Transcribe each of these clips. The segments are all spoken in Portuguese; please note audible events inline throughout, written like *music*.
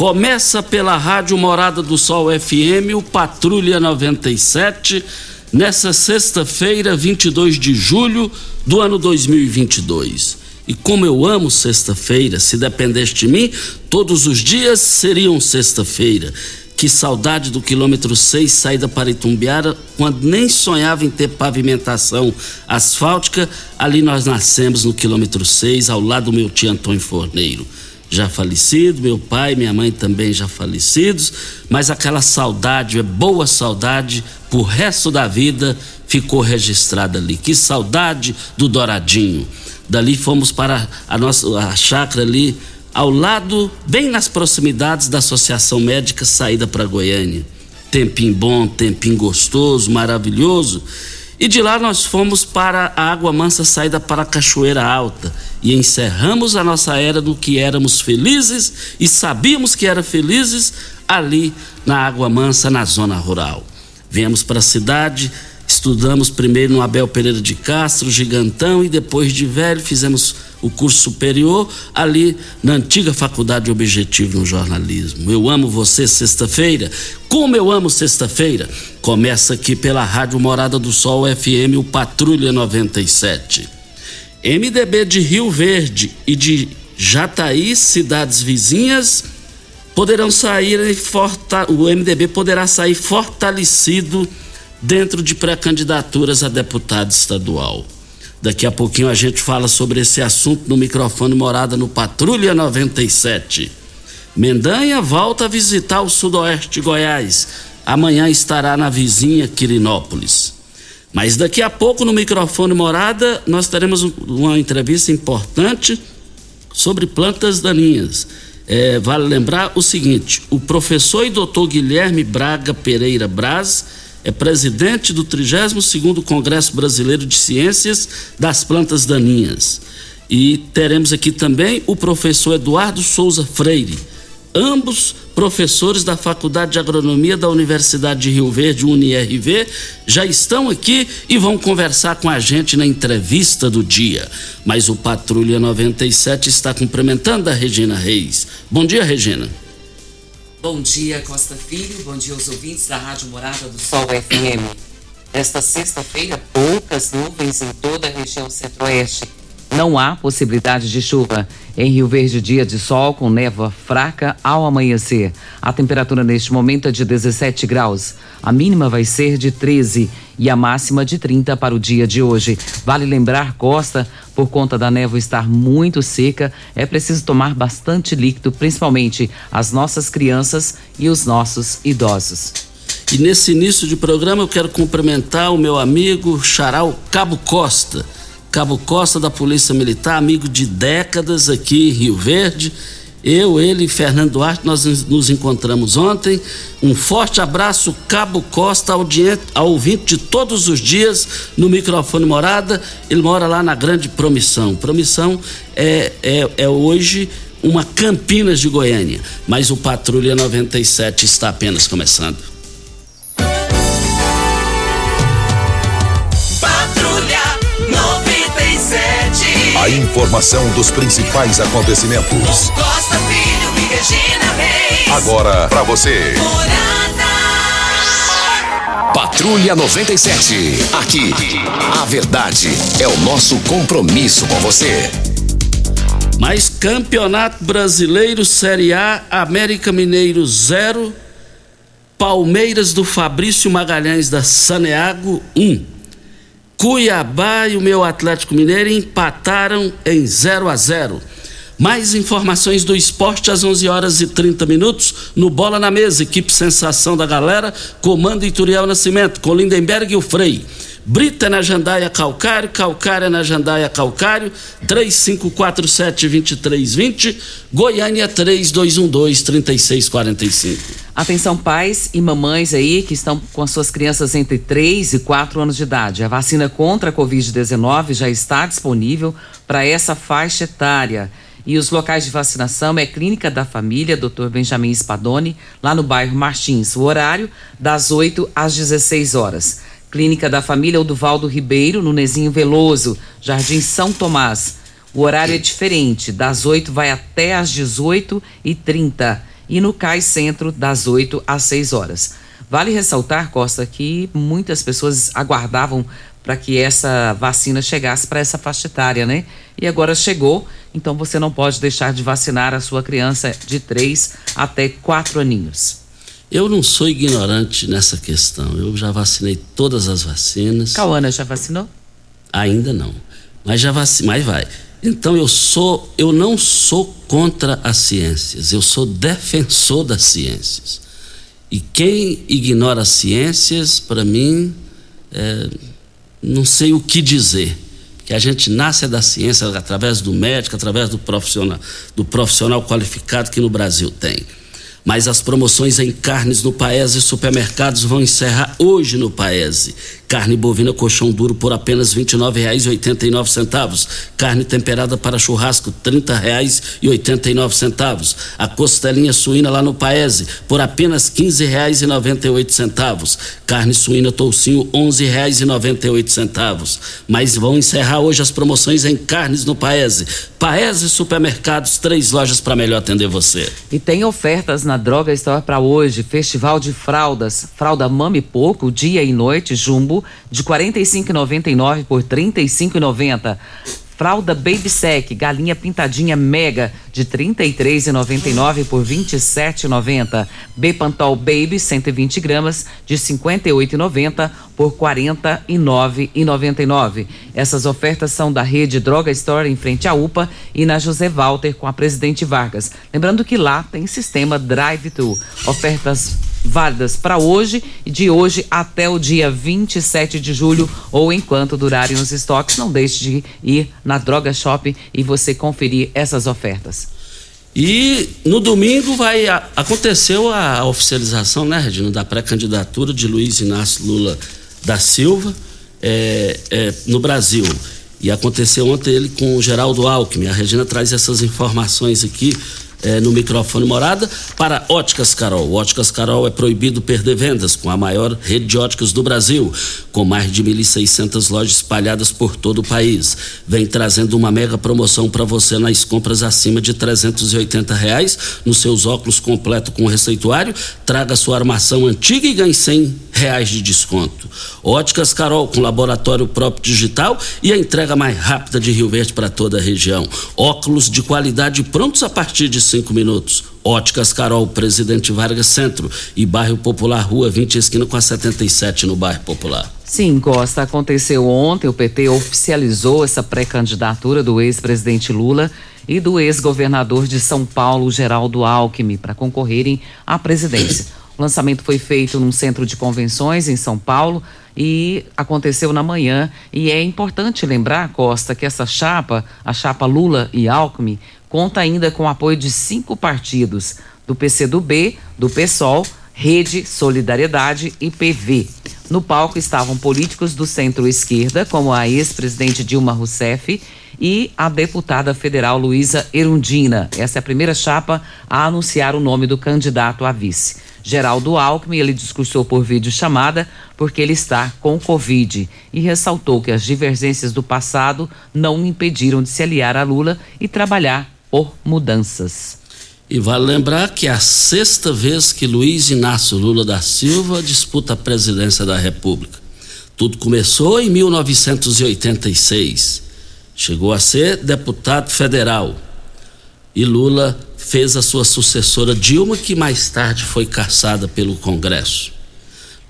Começa pela Rádio Morada do Sol FM, o Patrulha 97, nessa sexta-feira, 22 de julho do ano 2022. E como eu amo sexta-feira, se dependesse de mim, todos os dias seriam sexta-feira. Que saudade do quilômetro 6, saída para Itumbiara, quando nem sonhava em ter pavimentação asfáltica. Ali nós nascemos no quilômetro 6, ao lado do meu tio Antônio Forneiro. Já falecido, meu pai, minha mãe também já falecidos, mas aquela saudade, é boa saudade, pro resto da vida ficou registrada ali. Que saudade do Douradinho. Dali fomos para a nossa a chácara ali, ao lado, bem nas proximidades da Associação Médica Saída para Goiânia. Tempinho bom, tempinho gostoso, maravilhoso. E de lá nós fomos para a Água Mansa Saída para a Cachoeira Alta e encerramos a nossa era do que éramos felizes e sabíamos que era felizes ali na Água Mansa, na zona rural. Viemos para a cidade, estudamos primeiro no Abel Pereira de Castro, gigantão, e depois de velho fizemos o curso superior ali na antiga Faculdade Objetivo no Jornalismo. Eu amo você sexta-feira. Como eu amo sexta-feira? Começa aqui pela Rádio Morada do Sol FM, o Patrulha 97. MDB de Rio Verde e de Jataí, cidades vizinhas, poderão sair forta... o MDB poderá sair fortalecido dentro de pré-candidaturas a deputado estadual. Daqui a pouquinho a gente fala sobre esse assunto no microfone Morada no Patrulha 97. Mendanha volta a visitar o sudoeste de Goiás. Amanhã estará na vizinha Quirinópolis. Mas daqui a pouco no microfone Morada nós teremos uma entrevista importante sobre plantas daninhas. É, vale lembrar o seguinte: o professor e doutor Guilherme Braga Pereira Braz é presidente do 32º Congresso Brasileiro de Ciências das Plantas Daninhas. E teremos aqui também o professor Eduardo Souza Freire, ambos professores da Faculdade de Agronomia da Universidade de Rio Verde, UniRV, já estão aqui e vão conversar com a gente na entrevista do dia. Mas o Patrulha 97 está cumprimentando a Regina Reis. Bom dia, Regina. Bom dia, Costa Filho. Bom dia aos ouvintes da Rádio Morada do Sol FM. Nesta sexta-feira, poucas nuvens em toda a região centro-oeste. Não há possibilidade de chuva. Em Rio Verde, dia de sol com névoa fraca ao amanhecer. A temperatura neste momento é de 17 graus. A mínima vai ser de 13 e a máxima de 30 para o dia de hoje. Vale lembrar, Costa, por conta da névoa estar muito seca, é preciso tomar bastante líquido, principalmente as nossas crianças e os nossos idosos. E nesse início de programa eu quero cumprimentar o meu amigo Charal Cabo Costa, Cabo Costa da Polícia Militar, amigo de décadas aqui em Rio Verde. Eu, ele e Fernando Duarte, nós nos encontramos ontem. Um forte abraço, Cabo Costa, ao ouvinte de todos os dias no microfone Morada. Ele mora lá na Grande Promissão. Promissão é, é, é hoje uma Campinas de Goiânia, mas o Patrulha 97 está apenas começando. Informação dos principais acontecimentos. Costa Filho e Regina Reis. Agora para você. Patrulha 97. Aqui, a verdade é o nosso compromisso com você. Mas Campeonato Brasileiro Série A, América Mineiro 0, Palmeiras do Fabrício Magalhães da Saneago 1. Um. Cuiabá e o meu Atlético Mineiro empataram em 0 a 0. Mais informações do esporte às 11 horas e 30 minutos no Bola na Mesa, equipe Sensação da Galera, comando Ituriel Nascimento, com Lindenberg e o Frei. Brita na Jandaia Calcário, Calcária na Jandaia Calcário, 3547-2320, Goiânia 3212-3645. Atenção pais e mamães aí que estão com as suas crianças entre 3 e 4 anos de idade. A vacina contra a Covid-19 já está disponível para essa faixa etária. E os locais de vacinação é Clínica da Família, Dr. Benjamin Spadoni, lá no bairro Martins. O horário das 8 às 16 horas. Clínica da Família Oduvaldo Ribeiro, no Nezinho Veloso, Jardim São Tomás. O horário é diferente, das 8 vai até às 18 e 30 e no CAI Centro, das 8 às 6 horas. Vale ressaltar, Costa, que muitas pessoas aguardavam para que essa vacina chegasse para essa faixa etária, né? E agora chegou, então você não pode deixar de vacinar a sua criança de 3 até 4 aninhos. Eu não sou ignorante nessa questão. Eu já vacinei todas as vacinas. Cauana já vacinou? Ainda não. Mas já vacinei, mas vai. Então eu sou, eu não sou contra as ciências, eu sou defensor das ciências. E quem ignora as ciências, para mim, é, não sei o que dizer. Que a gente nasce da ciência através do médico, através do profissional, do profissional qualificado que no Brasil tem. Mas as promoções em carnes no Paese e supermercados vão encerrar hoje no Paese. Carne bovina colchão duro por apenas R$ 29,89. Carne temperada para churrasco R$ 30,89. A costelinha suína lá no Paese por apenas R$ 15,98. Carne suína toucinho R$ 11,98. Mas vão encerrar hoje as promoções em carnes no Paese. Paese Supermercados, três lojas para melhor atender você. E tem ofertas na Droga Store para hoje. Festival de fraldas. Fralda Mame Pouco, dia e noite, jumbo, de R$ 45,99 por R$ 35,90. Fralda Baby Sec, galinha pintadinha mega, de R$ 33,99 por R$ 27,90. Bepantol Baby, 120 gramas, de R$ 58,90 por R$ 49,99. Essas ofertas são da rede Droga Store em frente à UPA e na José Walter com a Presidente Vargas. Lembrando que lá tem sistema drive-thru. Ofertas válidas para hoje e de hoje até o dia 27 de julho ou enquanto durarem os estoques. Não deixe de ir na Droga Shop e você conferir essas ofertas. E no domingo vai aconteceu a oficialização, né, Regina, da pré-candidatura de Luiz Inácio Lula da Silva é, é, no Brasil. E aconteceu ontem ele com o Geraldo Alckmin. A Regina traz essas informações aqui é, no microfone morada para Óticas Carol. Óticas Carol é proibido perder vendas com a maior rede de óticas do Brasil, com mais de 1.600 lojas espalhadas por todo o país. Vem trazendo uma mega promoção para você nas compras acima de 380 reais nos seus óculos completo com receituário. Traga sua armação antiga e ganhe 100 reais de desconto. Óticas Carol com laboratório próprio digital e a entrega mais rápida de Rio Verde para toda a região. Óculos de qualidade prontos a partir de cinco minutos. Óticas Carol, Presidente Vargas Centro e Bairro Popular, Rua 20, esquina com a 77 no Bairro Popular. Sim, Costa, aconteceu ontem, o PT oficializou essa pré-candidatura do ex-presidente Lula e do ex-governador de São Paulo, Geraldo Alckmin, para concorrerem à presidência. O lançamento foi feito num centro de convenções em São Paulo e aconteceu na manhã. E é importante lembrar, Costa, que essa chapa, a chapa Lula e Alckmin, conta ainda com o apoio de cinco partidos: do PCdoB, do PSOL, Rede, Solidariedade e PV. No palco estavam políticos do centro-esquerda, como a ex-presidente Dilma Rousseff e a deputada federal Luísa Erundina. Essa é a primeira chapa a anunciar o nome do candidato a vice. Geraldo Alckmin, ele discursou por vídeo chamada porque ele está com Covid e ressaltou que as divergências do passado não impediram de se aliar a Lula e trabalhar por mudanças. E vale lembrar que é a sexta vez que Luiz Inácio Lula da Silva disputa a presidência da República. Tudo começou em 1986 Chegou a ser deputado federal. E Lula fez a sua sucessora Dilma, que mais tarde foi caçada pelo Congresso.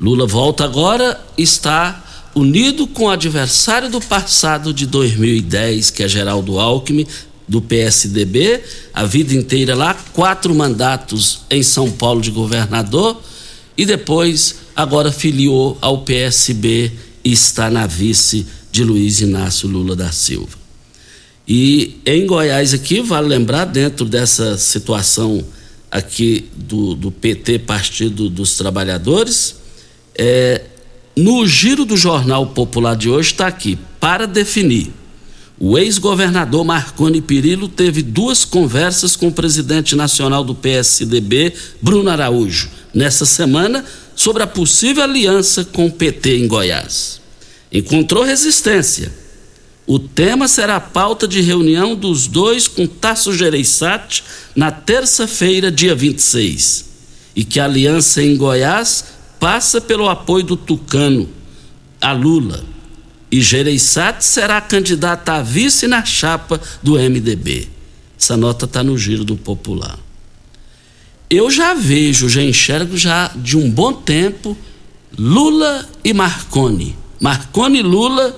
Lula volta agora está unido com o adversário do passado de 2010, que é Geraldo Alckmin, do PSDB, a vida inteira lá, quatro mandatos em São Paulo de governador, e depois agora filiou ao PSB e está na vice de Luiz Inácio Lula da Silva. E em Goiás aqui, vale lembrar, dentro dessa situação aqui do, do PT, Partido dos Trabalhadores, é, no giro do Jornal Popular de hoje está aqui, para definir. O ex-governador Marconi Perillo teve duas conversas com o presidente nacional do PSDB, Bruno Araújo, nessa semana, sobre a possível aliança com o PT em Goiás. Encontrou resistência o tema será a pauta de reunião dos dois com Tasso Gereissati na terça-feira, dia 26. E que a aliança em Goiás passa pelo apoio do Tucano a Lula. E Gereissati será candidata a vice na chapa do MDB. Essa nota está no giro do popular. Eu já vejo, já enxergo já de um bom tempo Lula e Marconi. Marconi e Lula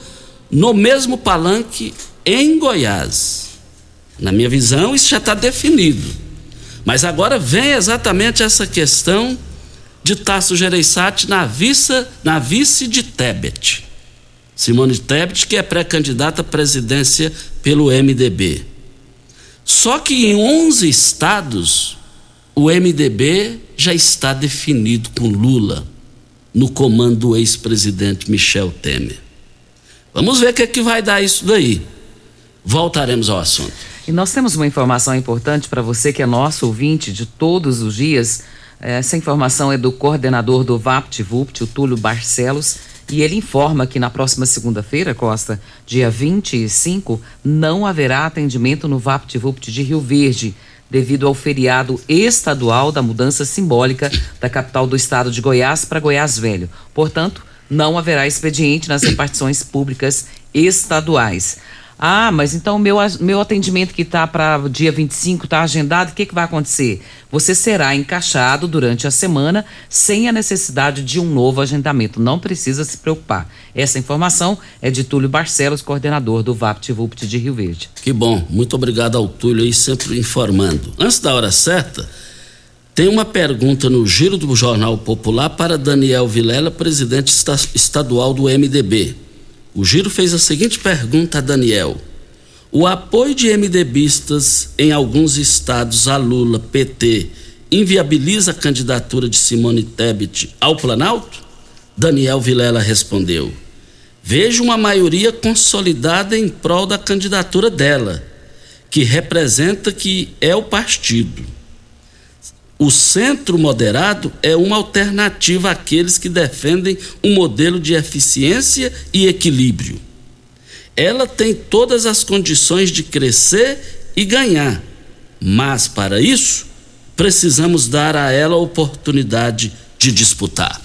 no mesmo palanque em Goiás. Na minha visão, isso já está definido. Mas agora vem exatamente essa questão de Tasso Gereissati na vice, na vice de Tebet. Simone Tebet, que é pré-candidata à presidência pelo MDB. Só que em 11 estados, o MDB já está definido com Lula no comando do ex-presidente Michel Temer. Vamos ver o que, é que vai dar isso daí. Voltaremos ao assunto. E nós temos uma informação importante para você que é nosso ouvinte de todos os dias. Essa informação é do coordenador do VaptVupt, o Túlio Barcelos, e ele informa que na próxima segunda-feira, Costa, dia 25, não haverá atendimento no VaptVupt de Rio Verde, devido ao feriado estadual da mudança simbólica da capital do estado de Goiás para Goiás Velho. Portanto, não haverá expediente nas repartições públicas estaduais. Ah, mas então meu, meu atendimento que está para dia 25 está agendado, o que, que vai acontecer? Você será encaixado durante a semana sem a necessidade de um novo agendamento. Não precisa se preocupar. Essa informação é de Túlio Barcelos, coordenador do VaptVupt de Rio Verde. Que bom, muito obrigado ao Túlio aí sempre informando. Antes da hora certa, tem uma pergunta no Giro do Jornal Popular para Daniel Vilela, presidente estadual do MDB. O Giro fez a seguinte pergunta a Daniel: O apoio de MDBistas em alguns estados a Lula, PT, inviabiliza a candidatura de Simone Tebet ao Planalto? Daniel Vilela respondeu: Vejo uma maioria consolidada em prol da candidatura dela, que representa que é o partido. O centro moderado é uma alternativa àqueles que defendem um modelo de eficiência e equilíbrio. Ela tem todas as condições de crescer e ganhar, mas para isso precisamos dar a ela a oportunidade de disputar.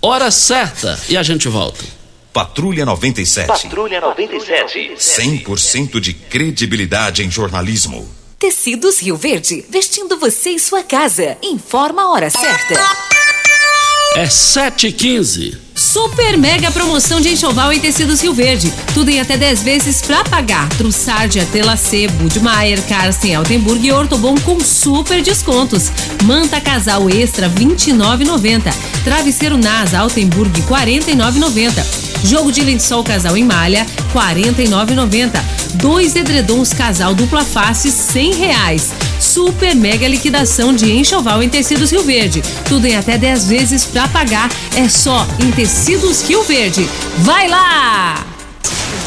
Hora certa e a gente volta. Patrulha 97. Patrulha 97. 100% de credibilidade em jornalismo. Tecidos Rio Verde, vestindo você e sua casa. Informa a hora certa. É 7h15. Super mega promoção de enxoval em tecidos Rio Verde. Tudo em até 10 vezes pra pagar. Trussardia, Telacê, Budmeier, Carsten, Altenburg e Ortobon com super descontos. Manta Casal Extra 29,90. Travesseiro NASA Altenburg 49,90. Jogo de lençol casal em malha 49,90. Dois edredons casal dupla face 100 reais. Super mega liquidação de enxoval em tecidos Rio Verde. Tudo em até 10 vezes pra pagar. É só em tecidos Rio Verde. Vai lá!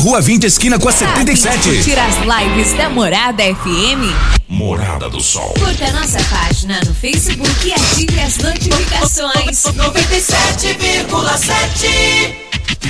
Rua 20, esquina com a 77. Tirar as lives da Morada FM. Morada do Sol. Curta nossa página no Facebook e ative as notificações. 97,7.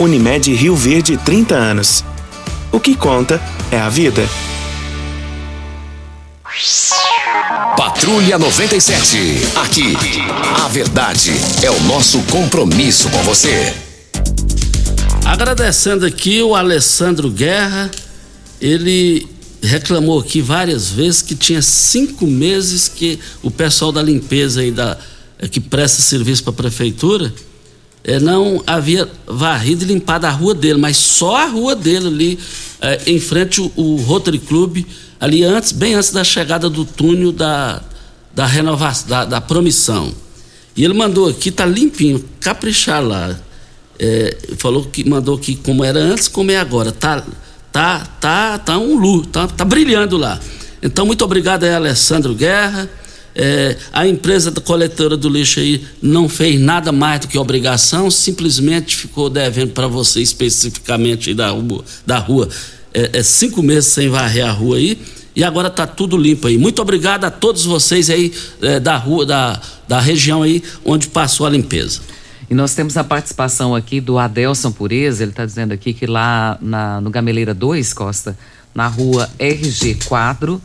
Unimed Rio Verde 30 anos. O que conta é a vida. Patrulha 97. Aqui, a verdade é o nosso compromisso com você. Agradecendo aqui o Alessandro Guerra, ele reclamou aqui várias vezes que tinha cinco meses que o pessoal da limpeza aí da eh, que presta serviço para a prefeitura não havia varrido e limpado a rua dele, mas só a rua dele ali eh, em frente o, o Rotary Club ali antes, bem antes da chegada do túnel da da renovação da, da promissão. E ele mandou aqui, tá limpinho, caprichar lá. É, falou que mandou aqui como era antes, como é agora. Tá, tá, tá, tá um lu, tá, tá brilhando lá. Então, muito obrigado aí, Alessandro Guerra. É, a empresa coletora do lixo aí não fez nada mais do que obrigação, simplesmente ficou devendo para você especificamente da rua, da rua é, é cinco meses sem varrer a rua aí e agora está tudo limpo aí. Muito obrigado a todos vocês aí é, da rua, da, da região aí onde passou a limpeza. E nós temos a participação aqui do Adelson Pureza, ele está dizendo aqui que lá na, no Gameleira 2, Costa, na rua RG 4,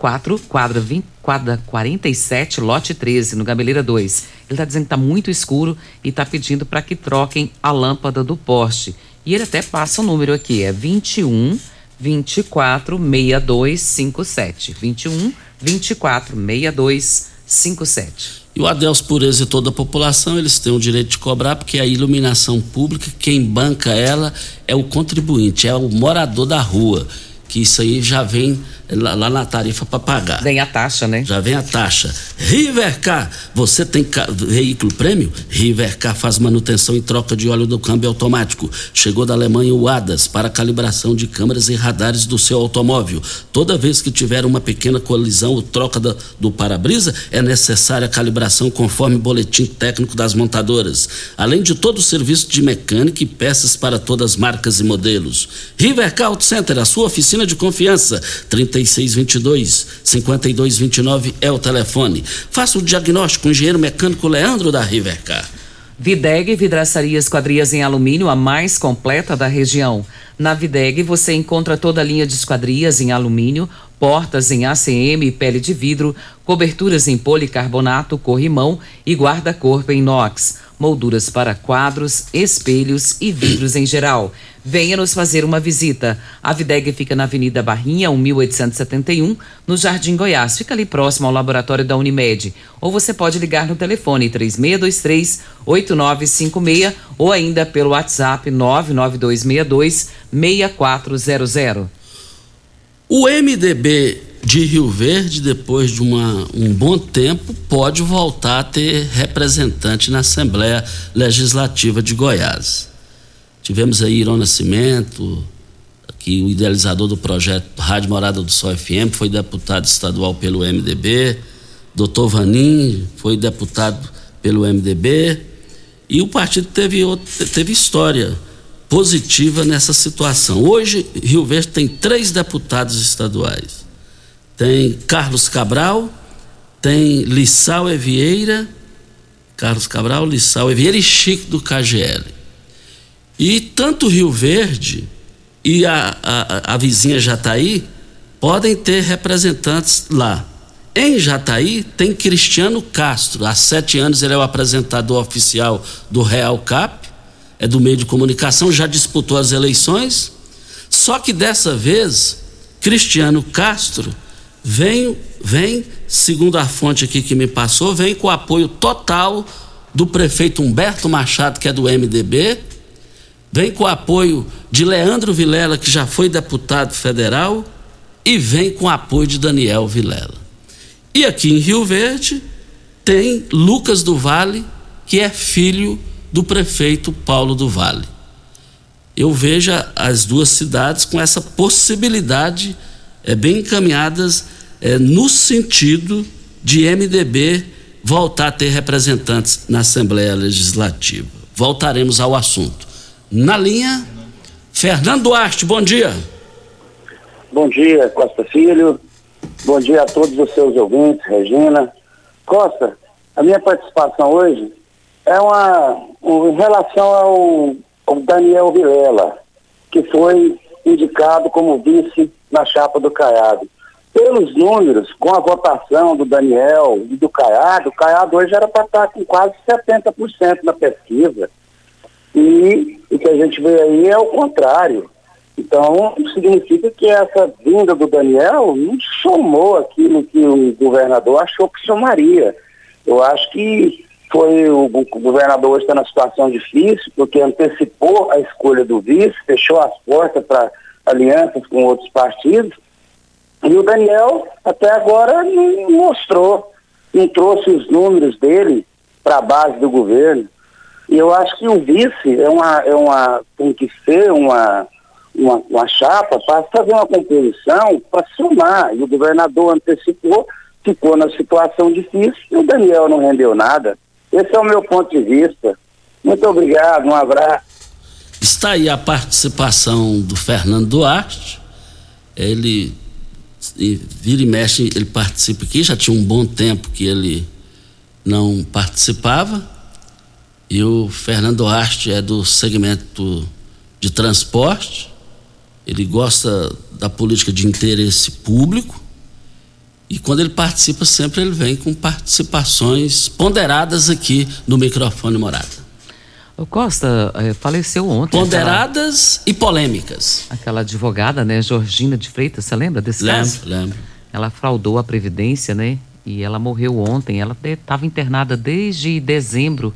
4 quadra, 20, quadra 47, lote 13, no Gameleira 2. Ele está dizendo que está muito escuro e está pedindo para que troquem a lâmpada do poste. E ele até passa o número aqui, é 21 24 6257. 21 24 6257. E o Adelso Pureza e toda a população, eles têm o direito de cobrar, porque a iluminação pública, quem banca ela é o contribuinte, é o morador da rua. Que isso aí já vem lá, lá na tarifa para pagar. Vem a taxa, né? Já vem a taxa. Rivercar, você tem veículo prêmio? Rivercar faz manutenção e troca de óleo do câmbio automático. Chegou da Alemanha o ADAS para calibração de câmeras e radares do seu automóvel. Toda vez que tiver uma pequena colisão ou troca da, do para-brisa, é necessária a calibração conforme boletim técnico das montadoras. Além de todo o serviço de mecânica e peças para todas as marcas e modelos. Rivercar Auto Center, a sua oficina de confiança. 3622 5229 é o telefone. Faça o diagnóstico com o engenheiro mecânico Leandro da Rivercar. Videg Vidraçaria Esquadrias em Alumínio, a mais completa da região. Na Videg você encontra toda a linha de esquadrias em alumínio, portas em ACM e pele de vidro, coberturas em policarbonato, corrimão e guarda-corpo em inox. Molduras para quadros, espelhos e vidros em geral. Venha nos fazer uma visita. A Videg fica na Avenida Barrinha, 1871, no Jardim Goiás. Fica ali próximo ao laboratório da Unimed. Ou você pode ligar no telefone 3623-8956 ou ainda pelo WhatsApp 99262-6400. O MDB de Rio Verde, depois de uma, um bom tempo, pode voltar a ter representante na Assembleia Legislativa de Goiás. Tivemos aí Irão Nascimento, que o idealizador do projeto Rádio Morada do Sol FM, foi deputado estadual pelo MDB, doutor Vanim foi deputado pelo MDB, e o partido teve, teve história positiva nessa situação. Hoje, Rio Verde tem três deputados estaduais tem Carlos Cabral, tem Lissau Evieira, Carlos Cabral, Lissau Evieira e Chico do KGL. E tanto Rio Verde e a, a, a vizinha Jataí podem ter representantes lá. Em Jataí tem Cristiano Castro. Há sete anos ele é o apresentador oficial do Real Cap, é do meio de comunicação, já disputou as eleições. Só que dessa vez, Cristiano Castro vem, vem, segundo a fonte aqui que me passou, vem com o apoio total do prefeito Humberto Machado, que é do MDB, vem com o apoio de Leandro Vilela, que já foi deputado federal, e vem com o apoio de Daniel Vilela. E aqui em Rio Verde tem Lucas do Vale, que é filho do prefeito Paulo do Vale. Eu vejo as duas cidades com essa possibilidade é, bem encaminhadas é, no sentido de MDB voltar a ter representantes na Assembleia Legislativa. Voltaremos ao assunto. Na linha, Fernando Duarte, bom dia. Bom dia, Costa Filho. Bom dia a todos os seus ouvintes, Regina. Costa, a minha participação hoje é uma em relação ao, ao Daniel Vilela, que foi indicado como vice na chapa do Caiado. Pelos números, com a votação do Daniel e do Caiado, o Caiado hoje era para estar com quase 70% na pesquisa. E o que a gente vê aí é o contrário. Então, significa que essa vinda do Daniel não somou aquilo que o governador achou que somaria. Eu acho que foi o, o governador hoje está na situação difícil, porque antecipou a escolha do vice, fechou as portas para alianças com outros partidos, e o Daniel até agora não mostrou, não trouxe os números dele para a base do governo. E eu acho que o vice é uma, é uma, tem que ser uma, uma, uma chapa para fazer uma composição para somar. E o governador antecipou, ficou na situação difícil e o Daniel não rendeu nada. Esse é o meu ponto de vista. Muito obrigado, um abraço. Está aí a participação do Fernando Duarte. Ele vira e mexe, ele participa aqui, já tinha um bom tempo que ele não participava. E o Fernando Duarte é do segmento de transporte. Ele gosta da política de interesse público. E quando ele participa, sempre ele vem com participações ponderadas aqui no microfone morada. O Costa é, faleceu ontem. Ponderadas aquela, e polêmicas. Aquela advogada, né, Georgina de Freitas, você lembra desse lembro, caso? Lembro, lembro. Ela fraudou a Previdência, né? E ela morreu ontem. Ela estava internada desde dezembro.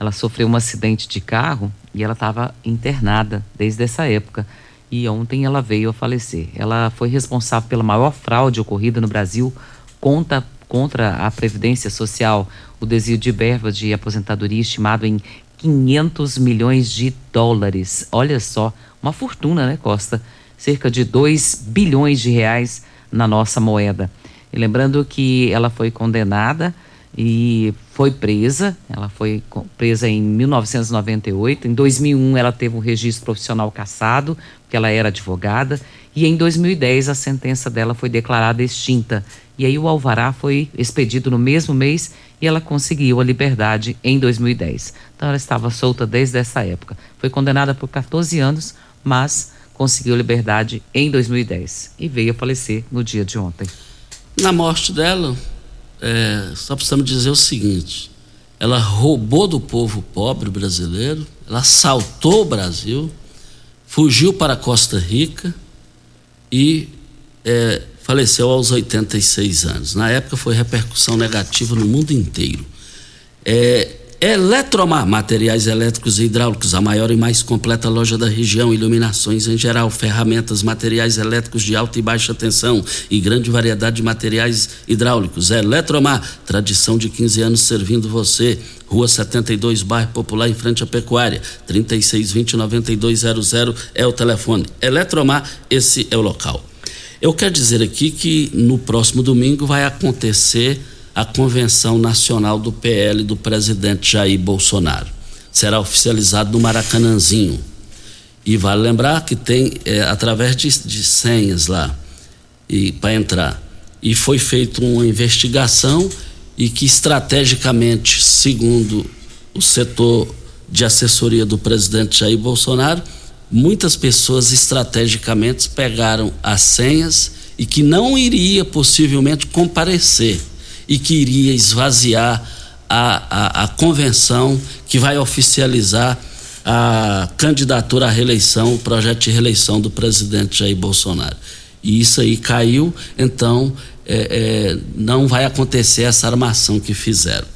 Ela sofreu um acidente de carro e ela estava internada desde essa época. E ontem ela veio a falecer. Ela foi responsável pela maior fraude ocorrida no Brasil contra, contra a Previdência Social, o desvio de verba de aposentadoria estimado em 500 milhões de dólares. Olha só, uma fortuna, né, Costa? Cerca de 2 bilhões de reais na nossa moeda. E lembrando que ela foi condenada e foi presa. Ela foi presa em 1998. Em 2001 ela teve um registro profissional cassado, porque ela era advogada. E em 2010 a sentença dela foi declarada extinta. E aí o alvará foi expedido no mesmo mês e ela conseguiu a liberdade em 2010. Então ela estava solta desde essa época. Foi condenada por 14 anos, mas conseguiu liberdade em 2010 e veio a falecer no dia de ontem. Na morte dela, é, só precisamos dizer o seguinte: ela roubou do povo pobre brasileiro, ela assaltou o Brasil, fugiu para Costa Rica e é, faleceu aos 86 anos. Na época foi repercussão negativa no mundo inteiro. É, Eletromar, materiais elétricos e hidráulicos, a maior e mais completa loja da região, iluminações em geral, ferramentas, materiais elétricos de alta e baixa tensão e grande variedade de materiais hidráulicos. Eletromar, tradição de 15 anos servindo você. Rua 72, bairro Popular, em frente à Pecuária. 3620-9200 é o telefone. Eletromar, esse é o local. Eu quero dizer aqui que no próximo domingo vai acontecer a convenção nacional do PL do presidente Jair Bolsonaro. Será oficializado no Maracanãzinho. E vale lembrar que tem é, através de, de senhas lá e para entrar. E foi feita uma investigação e que estrategicamente, segundo o setor de assessoria do presidente Jair Bolsonaro, muitas pessoas estrategicamente pegaram as senhas e que não iria possivelmente comparecer e que iria esvaziar a, a, a convenção que vai oficializar a candidatura à reeleição, o projeto de reeleição do presidente Jair Bolsonaro. E isso aí caiu, então é, é, não vai acontecer essa armação que fizeram.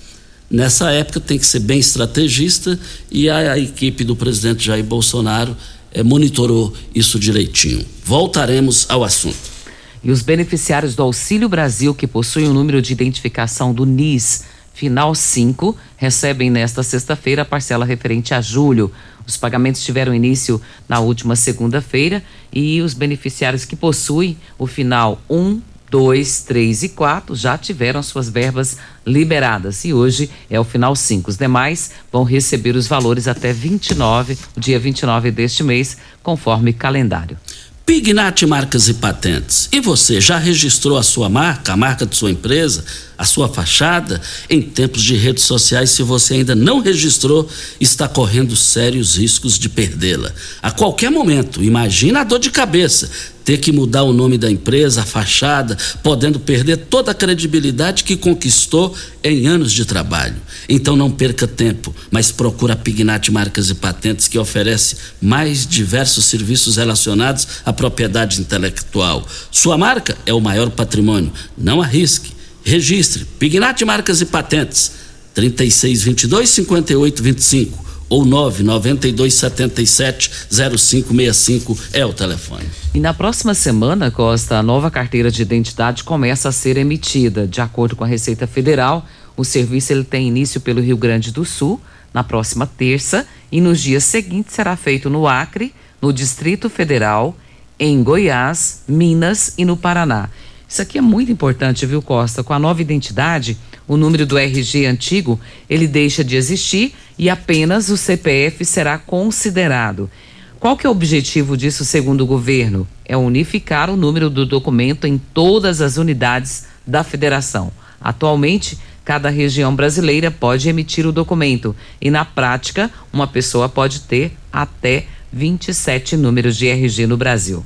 Nessa época tem que ser bem estrategista e a, a equipe do presidente Jair Bolsonaro monitorou isso direitinho. Voltaremos ao assunto. E os beneficiários do Auxílio Brasil, que possuem o número de identificação do NIS final 5, recebem nesta sexta-feira a parcela referente a julho. Os pagamentos tiveram início na última segunda-feira e os beneficiários que possuem o final 1, 2, 3 e 4 já tiveram suas verbas liberadas e hoje é o final 5. Os demais vão receber os valores até 29, o dia 29 deste mês, conforme calendário. Pignat Marcas e Patentes. E você já registrou a sua marca, a marca de sua empresa, a sua fachada? Em tempos de redes sociais, se você ainda não registrou, está correndo sérios riscos de perdê-la. A qualquer momento, imagina a dor de cabeça ter que mudar o nome da empresa, a fachada, podendo perder toda a credibilidade que conquistou em anos de trabalho. Então não perca tempo, mas procure a Pignat Marcas e Patentes que oferece mais diversos serviços relacionados à propriedade intelectual. Sua marca é o maior patrimônio. Não arrisque. Registre Pignat Marcas e Patentes 3622 5825 ou 992770565 é o telefone. E na próxima semana, Costa, a nova carteira de identidade começa a ser emitida. De acordo com a Receita Federal, o serviço ele tem início pelo Rio Grande do Sul na próxima terça e nos dias seguintes será feito no Acre, no Distrito Federal, em Goiás, Minas e no Paraná. Isso aqui é muito importante, viu, Costa? Com a nova identidade, o número do RG antigo, ele deixa de existir e apenas o CPF será considerado. Qual que é o objetivo disso, segundo o governo? É unificar o número do documento em todas as unidades da federação. Atualmente, cada região brasileira pode emitir o documento e, na prática, uma pessoa pode ter até 27 números de RG no Brasil.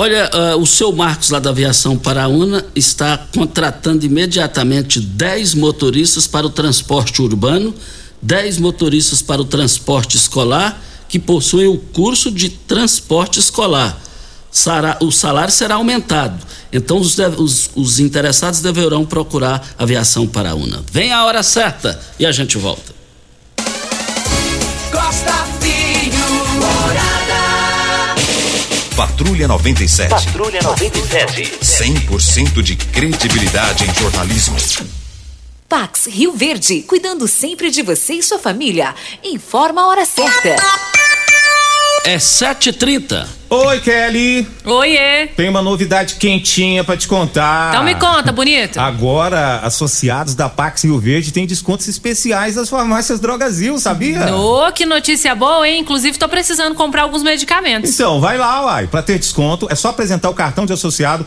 Olha, uh, o seu Marcos lá da Aviação Paraúna está contratando imediatamente 10 motoristas para o transporte urbano, 10 motoristas para o transporte escolar que possuem o curso de transporte escolar. o salário será aumentado. Então os, os, os interessados deverão procurar Aviação Paraúna. Vem a hora certa e a gente volta. Patrulha 97. Patrulha 97. 100% de credibilidade em jornalismo. Pax Rio Verde, cuidando sempre de você e sua família. Informa a hora certa. É 7h30. Oi, Kelly. Oiê. Tem uma novidade quentinha pra te contar. Então me conta, bonito. Agora, associados da Pax Rio Verde têm descontos especiais das farmácias Drogazil, sabia? Ô, que notícia boa, hein? Inclusive, tô precisando comprar alguns medicamentos. Então, vai lá, uai. Pra ter desconto, é só apresentar o cartão de associado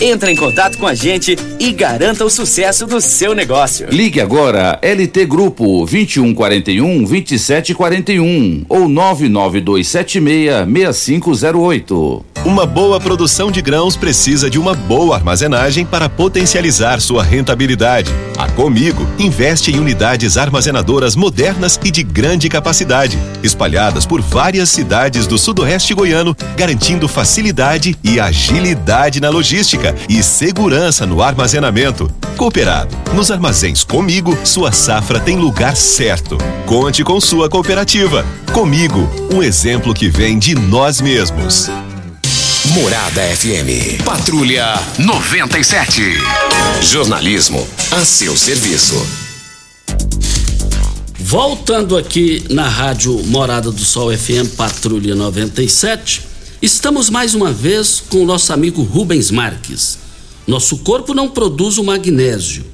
Entre em contato com a gente e garanta o sucesso do seu negócio. Ligue agora LT Grupo 2141 2741 ou 99276 6508. Uma boa produção de grãos precisa de uma boa armazenagem para potencializar sua rentabilidade. A Comigo investe em unidades armazenadoras modernas e de grande capacidade, espalhadas por várias cidades do sudoeste goiano, garantindo facilidade e agilidade na logística e segurança no armazenamento. Cooperado, nos armazéns Comigo, sua safra tem lugar certo. Conte com sua cooperativa. Comigo, um exemplo que vem de nós mesmos. Morada FM. Patrulha 97. Jornalismo a seu serviço. Voltando aqui na rádio Morada do Sol FM Patrulha 97, estamos mais uma vez com o nosso amigo Rubens Marques. Nosso corpo não produz o magnésio,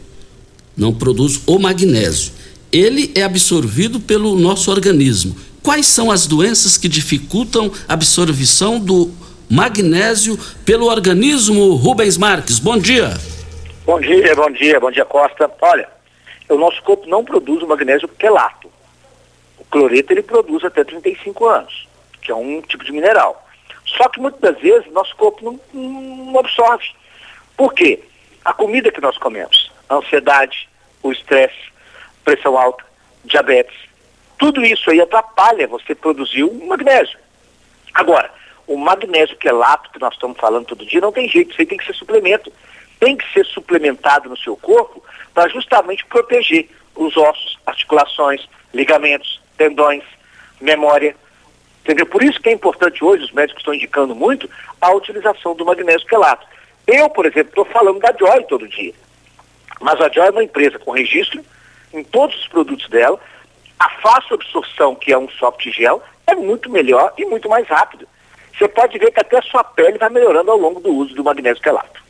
não produz o magnésio. Ele é absorvido pelo nosso organismo. Quais são as doenças que dificultam a absorção do magnésio pelo organismo. Rubens Marques, bom dia. Bom dia, bom dia, bom dia Costa. Olha, o nosso corpo não produz o magnésio quelato. O cloreto ele produz até 35 anos, que é um tipo de mineral. Só que muitas das vezes nosso corpo não, não absorve. Por quê? A comida que nós comemos, a ansiedade, o estresse, pressão alta, diabetes, tudo isso aí atrapalha você produzir o magnésio. Agora, o magnésio quelato que nós estamos falando todo dia não tem jeito, isso aí tem que ser suplemento. Tem que ser suplementado no seu corpo para justamente proteger os ossos, articulações, ligamentos, tendões, memória. Entendeu? Por isso que é importante hoje, os médicos estão indicando muito, a utilização do magnésio quelato. Eu, por exemplo, estou falando da Joy todo dia. Mas a Joy é uma empresa com registro em todos os produtos dela. A fácil absorção, que é um soft gel, é muito melhor e muito mais rápido você pode ver que até a sua pele vai melhorando ao longo do uso do magnésio quelato.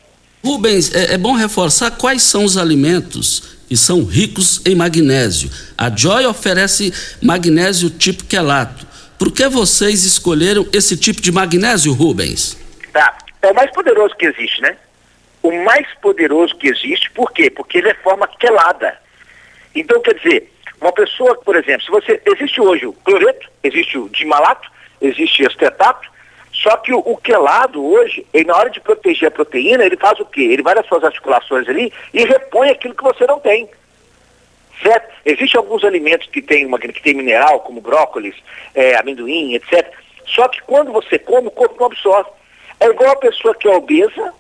Rubens, é, é bom reforçar quais são os alimentos que são ricos em magnésio. A Joy oferece magnésio tipo quelato. Por que vocês escolheram esse tipo de magnésio, Rubens? Tá. É o mais poderoso que existe, né? O mais poderoso que existe, por quê? Porque ele é forma quelada. Então, quer dizer, uma pessoa, por exemplo, se você. Existe hoje o cloreto, existe o dimalato, existe estetato, só que o, o quelado hoje, ele, na hora de proteger a proteína, ele faz o quê? Ele vai nas suas articulações ali e repõe aquilo que você não tem. Certo? Existem alguns alimentos que têm uma, que tem mineral, como brócolis, é, amendoim, etc. Só que quando você come, o corpo não absorve. É igual a pessoa que é obesa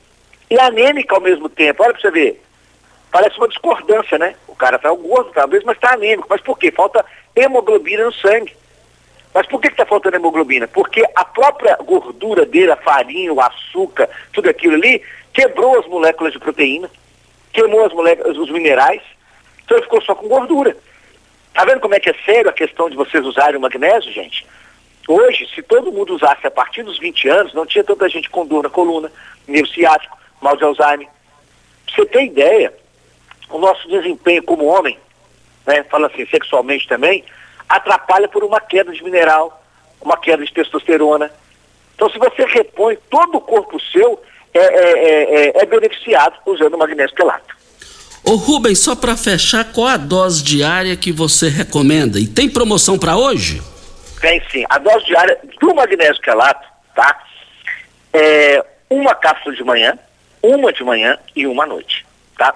e anêmica ao mesmo tempo. Olha para você ver. Parece uma discordância, né? O cara está gordo, talvez, mas está anêmico. Mas por quê? Falta hemoglobina no sangue. Mas por que está faltando hemoglobina? Porque a própria gordura dele, a farinha, o açúcar, tudo aquilo ali, quebrou as moléculas de proteína, queimou as moléculas, os minerais, Então ele ficou só com gordura. Tá vendo como é que é sério a questão de vocês usarem o magnésio, gente? Hoje, se todo mundo usasse a partir dos 20 anos, não tinha tanta gente com dor na coluna, nervo ciático, mal de Alzheimer. Pra você ter ideia, o nosso desempenho como homem, né, fala assim, sexualmente também, atrapalha por uma queda de mineral, uma queda de testosterona. Então, se você repõe todo o corpo seu, é, é, é, é beneficiado usando o magnésio quelato. Ô Rubens, só para fechar, qual a dose diária que você recomenda? E tem promoção para hoje? Tem sim. A dose diária do magnésio quelato, tá? É uma cápsula de manhã, uma de manhã e uma à noite, tá?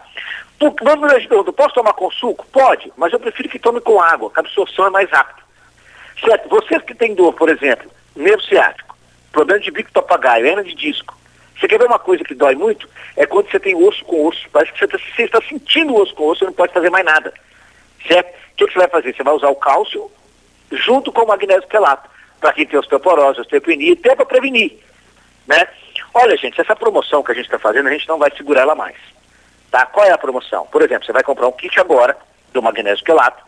Vamos pergunta, posso tomar com suco? Pode, mas eu prefiro que tome com água, que a absorção é mais rápida. Certo? Vocês que têm dor, por exemplo, nervo ciático, problema de bico papagaio, hernia de disco. Você quer ver uma coisa que dói muito? É quando você tem osso com osso. Parece que você está, tá sentindo osso com osso e não pode fazer mais nada. Certo? O que, que você vai fazer? Você vai usar o cálcio junto com o magnésio quelato, para quem tem osteoporose, osteopenia, até para prevenir. Né? Olha, gente, essa promoção que a gente está fazendo, a gente não vai segurar ela mais. Tá? Qual é a promoção? Por exemplo, você vai comprar um kit agora do magnésio quelato,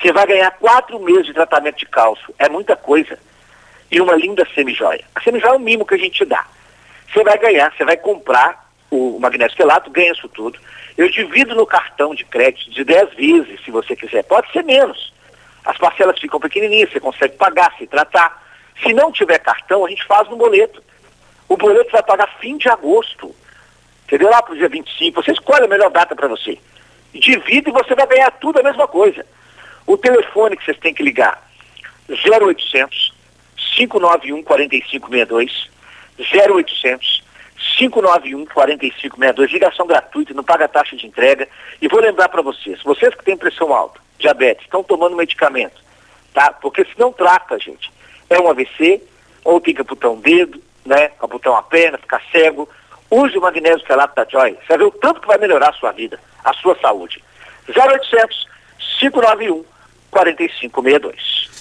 você vai ganhar quatro meses de tratamento de cálcio. É muita coisa. E uma linda semijoia. A semijoia é o mimo que a gente dá. Você vai ganhar, você vai comprar o magnésio quelato, ganha isso tudo. Eu divido no cartão de crédito de 10 vezes, se você quiser. Pode ser menos. As parcelas ficam pequenininhas, você consegue pagar, se tratar. Se não tiver cartão, a gente faz no boleto. O boleto vai pagar fim de agosto. Entendeu? Lá para o dia 25. Você escolhe a melhor data para você. Divide e você vai ganhar tudo a mesma coisa. O telefone que vocês têm que ligar, 0800 591 4562, 0800 591 4562, ligação gratuita, não paga taxa de entrega. E vou lembrar para vocês, vocês que têm pressão alta, diabetes, estão tomando medicamento, tá? Porque se não trata, gente, é um AVC, ou tem que amputar um dedo, né? Amputar uma perna, ficar cego. Use o magnésio quelato da Joy. Você vai ver o tanto que vai melhorar a sua vida, a sua saúde. 0800 591 4562.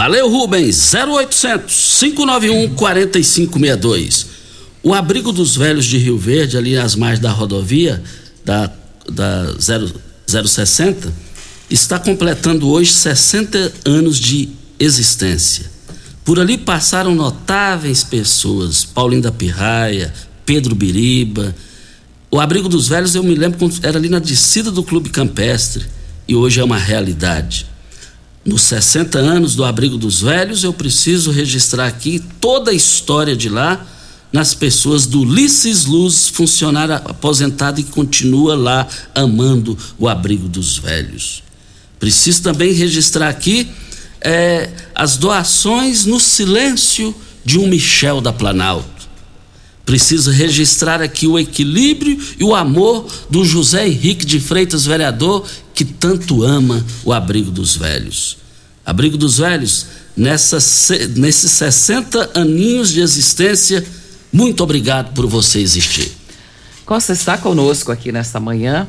Valeu, Rubens. 0800 591 4562. O abrigo dos velhos de Rio Verde, ali às margens da rodovia, da, da 0, 060, está completando hoje 60 anos de existência. Por ali passaram notáveis pessoas, Paulinho da Pirraia, Pedro Biriba. O abrigo dos velhos, eu me lembro era ali na descida do Clube Campestre e hoje é uma realidade. Nos 60 anos do abrigo dos velhos, eu preciso registrar aqui toda a história de lá nas pessoas do Ulisses Luz, funcionário aposentado e continua lá amando o abrigo dos velhos. Preciso também registrar aqui é, as doações no silêncio de um Michel da Planalto. Preciso registrar aqui o equilíbrio e o amor do José Henrique de Freitas, vereador, que tanto ama o abrigo dos velhos. Abrigo dos velhos, nessa, nesses 60 aninhos de existência, muito obrigado por você existir. Costa está conosco aqui nesta manhã.